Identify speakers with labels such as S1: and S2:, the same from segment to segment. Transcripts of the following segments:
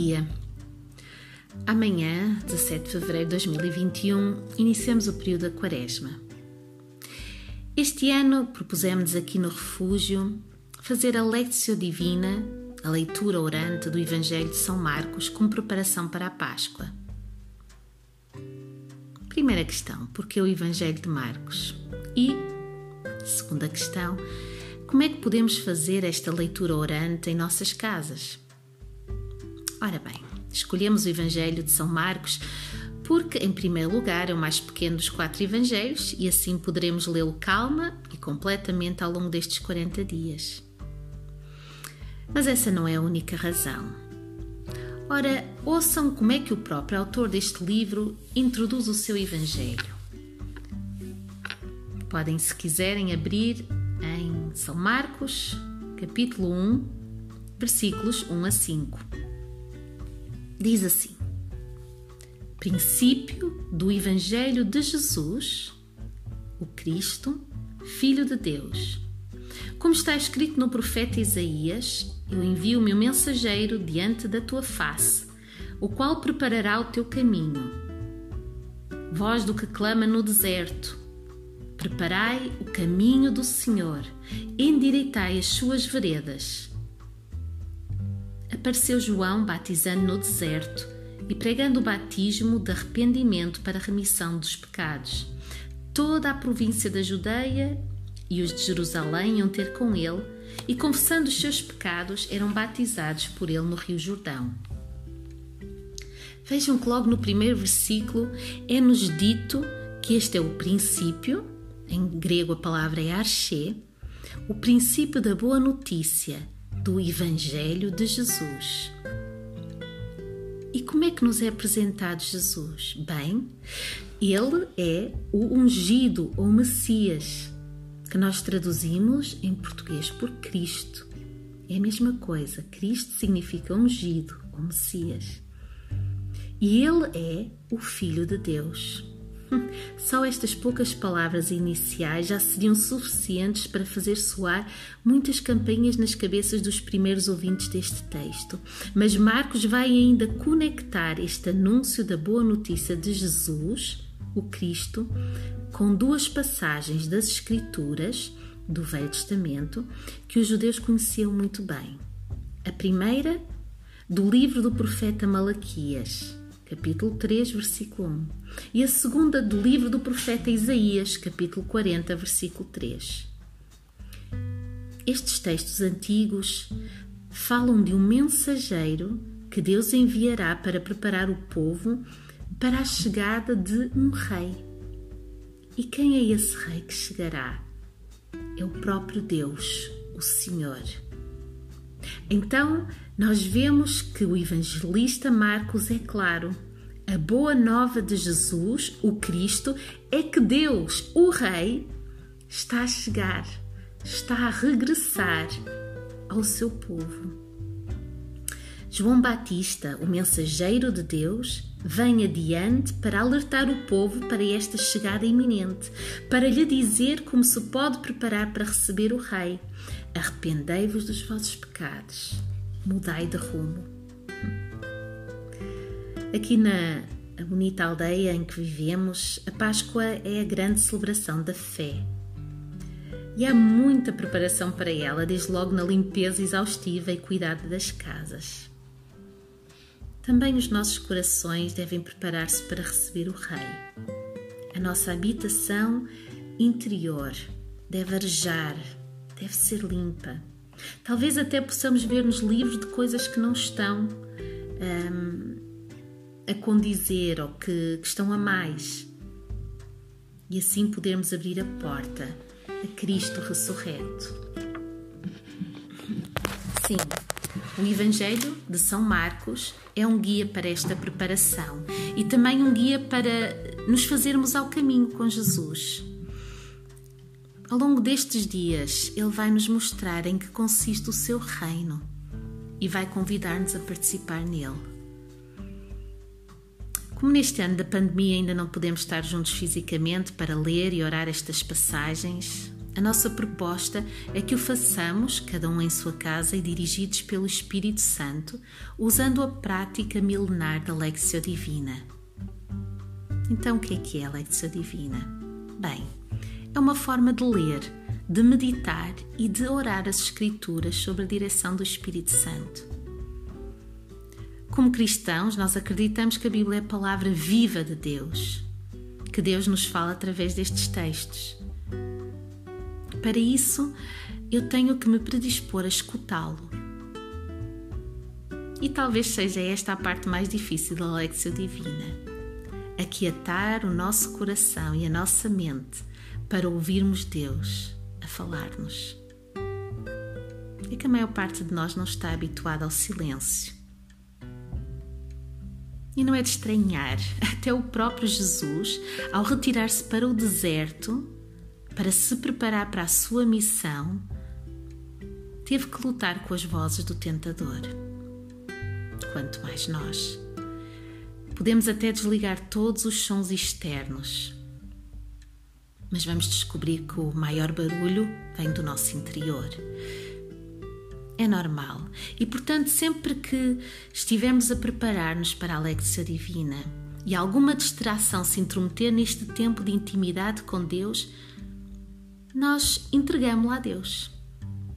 S1: dia. Amanhã, 17 de fevereiro de 2021, iniciamos o período da Quaresma. Este ano propusemos aqui no refúgio fazer a Lectio Divina, a leitura orante do Evangelho de São Marcos, como preparação para a Páscoa. Primeira questão: por que o Evangelho de Marcos? E, segunda questão, como é que podemos fazer esta leitura orante em nossas casas? Ora bem, escolhemos o Evangelho de São Marcos porque, em primeiro lugar, é o mais pequeno dos quatro Evangelhos e assim poderemos lê-lo calma e completamente ao longo destes 40 dias. Mas essa não é a única razão. Ora, ouçam como é que o próprio autor deste livro introduz o seu Evangelho. Podem, se quiserem, abrir em São Marcos, capítulo 1, versículos 1 a 5. Diz assim: Princípio do Evangelho de Jesus, o Cristo, Filho de Deus. Como está escrito no profeta Isaías, eu envio o meu mensageiro diante da tua face, o qual preparará o teu caminho. Voz do que clama no deserto, Preparai o caminho do Senhor, endireitai as suas veredas. Apareceu João batizando no deserto e pregando o batismo de arrependimento para remissão dos pecados. Toda a província da Judeia e os de Jerusalém iam ter com ele e, confessando os seus pecados, eram batizados por ele no Rio Jordão. Vejam que logo no primeiro versículo é-nos dito que este é o princípio em grego a palavra é arché, o princípio da boa notícia do Evangelho de Jesus. E como é que nos é apresentado Jesus? Bem, ele é o ungido ou Messias, que nós traduzimos em português por Cristo. É a mesma coisa, Cristo significa ungido ou Messias. E ele é o Filho de Deus. Só estas poucas palavras iniciais já seriam suficientes para fazer soar muitas campainhas nas cabeças dos primeiros ouvintes deste texto. Mas Marcos vai ainda conectar este anúncio da boa notícia de Jesus, o Cristo, com duas passagens das Escrituras do Velho Testamento que os judeus conheciam muito bem. A primeira, do livro do profeta Malaquias capítulo 3, versículo 1, e a segunda do livro do profeta Isaías, capítulo 40, versículo 3. Estes textos antigos falam de um mensageiro que Deus enviará para preparar o povo para a chegada de um rei. E quem é esse rei que chegará? É o próprio Deus, o Senhor. Então, nós vemos que o evangelista Marcos é claro. A boa nova de Jesus, o Cristo, é que Deus, o Rei, está a chegar, está a regressar ao seu povo. João Batista, o mensageiro de Deus, vem adiante para alertar o povo para esta chegada iminente, para lhe dizer como se pode preparar para receber o Rei. Arrependei-vos dos vossos pecados, mudai de rumo. Aqui na bonita aldeia em que vivemos, a Páscoa é a grande celebração da fé. E há muita preparação para ela, desde logo na limpeza exaustiva e cuidado das casas. Também os nossos corações devem preparar-se para receber o Rei. A nossa habitação interior deve arejar, deve ser limpa. Talvez até possamos ver-nos livres de coisas que não estão um, a condizer ou que, que estão a mais. E assim podermos abrir a porta a Cristo ressurreto. Sim, o Evangelho de São Marcos é um guia para esta preparação e também um guia para nos fazermos ao caminho com Jesus. Ao longo destes dias, Ele vai nos mostrar em que consiste o seu reino e vai convidar-nos a participar nele. Como neste ano da pandemia ainda não podemos estar juntos fisicamente para ler e orar estas passagens, A nossa proposta é que o façamos, cada um em sua casa e dirigidos pelo Espírito Santo, usando a prática milenar da Lexio Divina. Então, o que é que é a Lexio Divina? Bem, é uma forma de ler, de meditar e de orar as Escrituras sob a direção do Espírito Santo. Como cristãos, nós acreditamos que a Bíblia é a palavra viva de Deus, que Deus nos fala através destes textos. Para isso, eu tenho que me predispor a escutá-lo. E talvez seja esta a parte mais difícil da Lexio Divina. Aquietar o nosso coração e a nossa mente para ouvirmos Deus a falar-nos. É que a maior parte de nós não está habituada ao silêncio. E não é de estranhar, até o próprio Jesus, ao retirar-se para o deserto, para se preparar para a sua missão, teve que lutar com as vozes do tentador. Quanto mais nós. Podemos até desligar todos os sons externos, mas vamos descobrir que o maior barulho vem do nosso interior. É normal e, portanto, sempre que estivermos a preparar-nos para a Alexia Divina e alguma distração se intrometer neste tempo de intimidade com Deus, nós entregamos-la a Deus.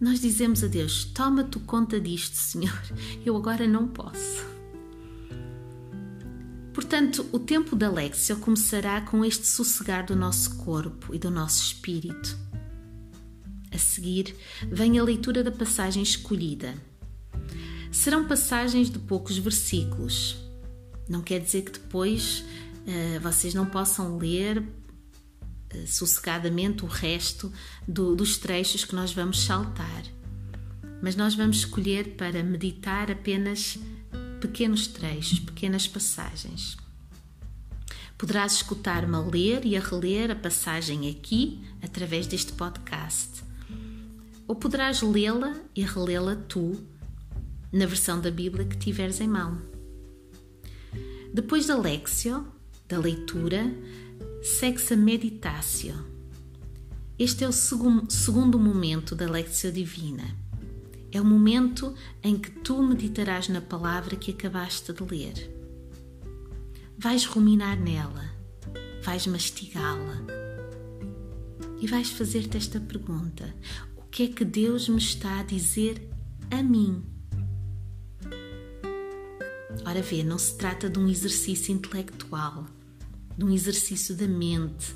S1: Nós dizemos a Deus: Toma tu conta disto, Senhor, eu agora não posso. Portanto, o tempo da Lexia começará com este sossegar do nosso corpo e do nosso espírito. A seguir, vem a leitura da passagem escolhida. Serão passagens de poucos versículos. Não quer dizer que depois uh, vocês não possam ler sossegadamente o resto do, dos trechos que nós vamos saltar. Mas nós vamos escolher para meditar apenas pequenos trechos, pequenas passagens. Poderás escutar-me a ler e a reler a passagem aqui, através deste podcast. Ou poderás lê-la e relê-la tu, na versão da Bíblia que tiveres em mão. Depois da Lexio, da leitura, segue-se a meditácio. Este é o segundo momento da Lectio Divina. É o momento em que tu meditarás na palavra que acabaste de ler. Vais ruminar nela, vais mastigá-la e vais fazer-te esta pergunta: O que é que Deus me está a dizer a mim? Ora, vê, não se trata de um exercício intelectual de um exercício da mente,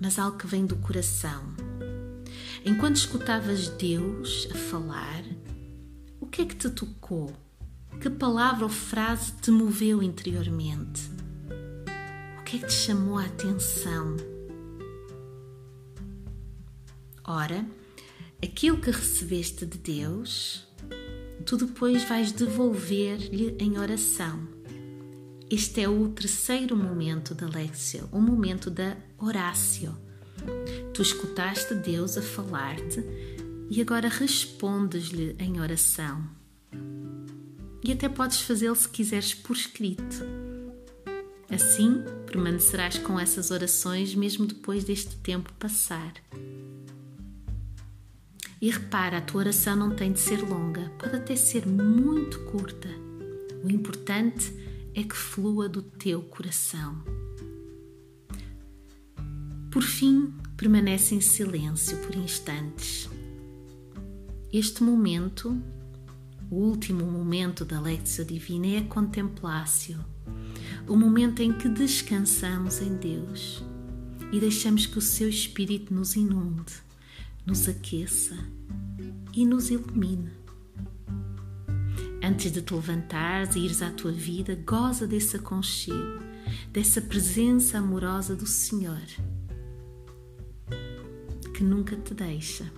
S1: mas algo que vem do coração. Enquanto escutavas Deus a falar, o que é que te tocou? Que palavra ou frase te moveu interiormente? O que é que te chamou a atenção? Ora, aquilo que recebeste de Deus, tu depois vais devolver-lhe em oração este é o terceiro momento da Lexio, o momento da Horácio. Tu escutaste Deus a falar-te e agora respondes-lhe em oração. E até podes fazê-lo se quiseres por escrito. Assim, permanecerás com essas orações mesmo depois deste tempo passar. E repara, a tua oração não tem de ser longa, pode até ser muito curta. O importante é é que flua do teu coração. Por fim, permanece em silêncio por instantes. Este momento, o último momento da Lectio Divina, é contemplácio, o momento em que descansamos em Deus e deixamos que o Seu Espírito nos inunde, nos aqueça e nos ilumine. Antes de te levantares e ires à tua vida, goza desse aconchego, dessa presença amorosa do Senhor, que nunca te deixa.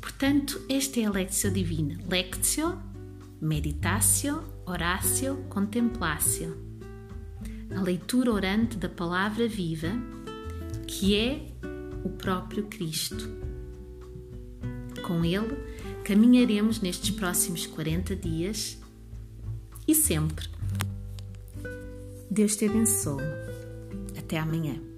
S1: Portanto, esta é a Lectio Divina. Lectio, meditatio, oratio, contemplatio. A leitura orante da palavra viva, que é o próprio Cristo. Com ele, caminharemos nestes próximos 40 dias e sempre. Deus te abençoe. Até amanhã.